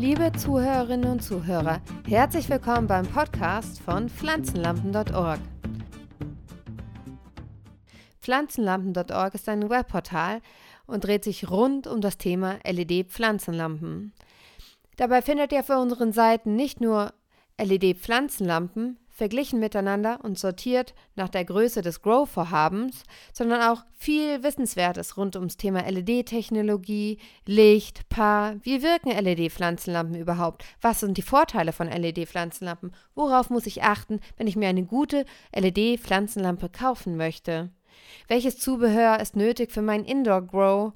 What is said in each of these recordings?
Liebe Zuhörerinnen und Zuhörer, herzlich willkommen beim Podcast von Pflanzenlampen.org. Pflanzenlampen.org ist ein Webportal und dreht sich rund um das Thema LED-Pflanzenlampen. Dabei findet ihr auf unseren Seiten nicht nur LED-Pflanzenlampen, verglichen miteinander und sortiert nach der Größe des Grow-Vorhabens, sondern auch viel Wissenswertes rund ums Thema LED-Technologie, Licht, Paar, wie wirken LED-Pflanzenlampen überhaupt, was sind die Vorteile von LED-Pflanzenlampen, worauf muss ich achten, wenn ich mir eine gute LED-Pflanzenlampe kaufen möchte. Welches Zubehör ist nötig für meinen Indoor-Grow?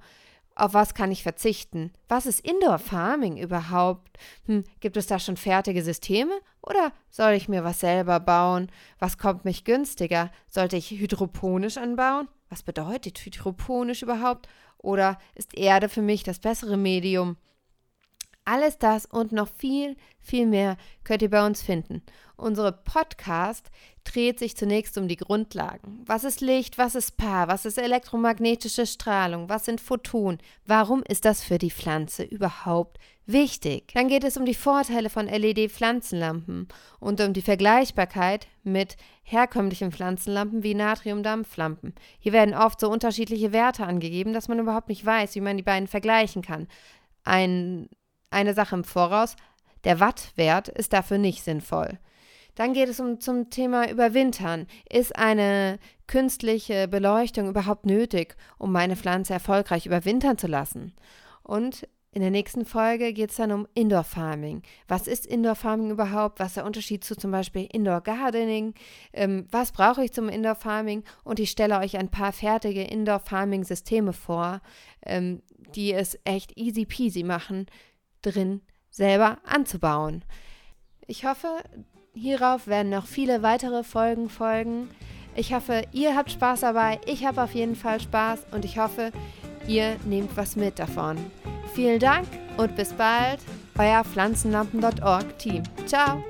Auf was kann ich verzichten? Was ist Indoor Farming überhaupt? Hm, gibt es da schon fertige Systeme oder soll ich mir was selber bauen? Was kommt mich günstiger? Sollte ich hydroponisch anbauen? Was bedeutet hydroponisch überhaupt? Oder ist Erde für mich das bessere Medium? Alles das und noch viel, viel mehr könnt ihr bei uns finden. Unsere Podcast dreht sich zunächst um die Grundlagen. Was ist Licht? Was ist Paar? Was ist elektromagnetische Strahlung? Was sind Photonen? Warum ist das für die Pflanze überhaupt wichtig? Dann geht es um die Vorteile von LED-Pflanzenlampen und um die Vergleichbarkeit mit herkömmlichen Pflanzenlampen wie Natriumdampflampen. Hier werden oft so unterschiedliche Werte angegeben, dass man überhaupt nicht weiß, wie man die beiden vergleichen kann. Ein eine Sache im Voraus, der Wattwert ist dafür nicht sinnvoll. Dann geht es um zum Thema Überwintern. Ist eine künstliche Beleuchtung überhaupt nötig, um meine Pflanze erfolgreich überwintern zu lassen? Und in der nächsten Folge geht es dann um Indoor Farming. Was ist Indoor Farming überhaupt? Was ist der Unterschied zu zum Beispiel Indoor Gardening? Ähm, was brauche ich zum Indoor Farming? Und ich stelle euch ein paar fertige Indoor Farming Systeme vor, ähm, die es echt easy peasy machen, drin selber anzubauen. Ich hoffe, hierauf werden noch viele weitere Folgen folgen. Ich hoffe, ihr habt Spaß dabei. Ich habe auf jeden Fall Spaß und ich hoffe, ihr nehmt was mit davon. Vielen Dank und bis bald, euer Pflanzenlampen.org Team. Ciao!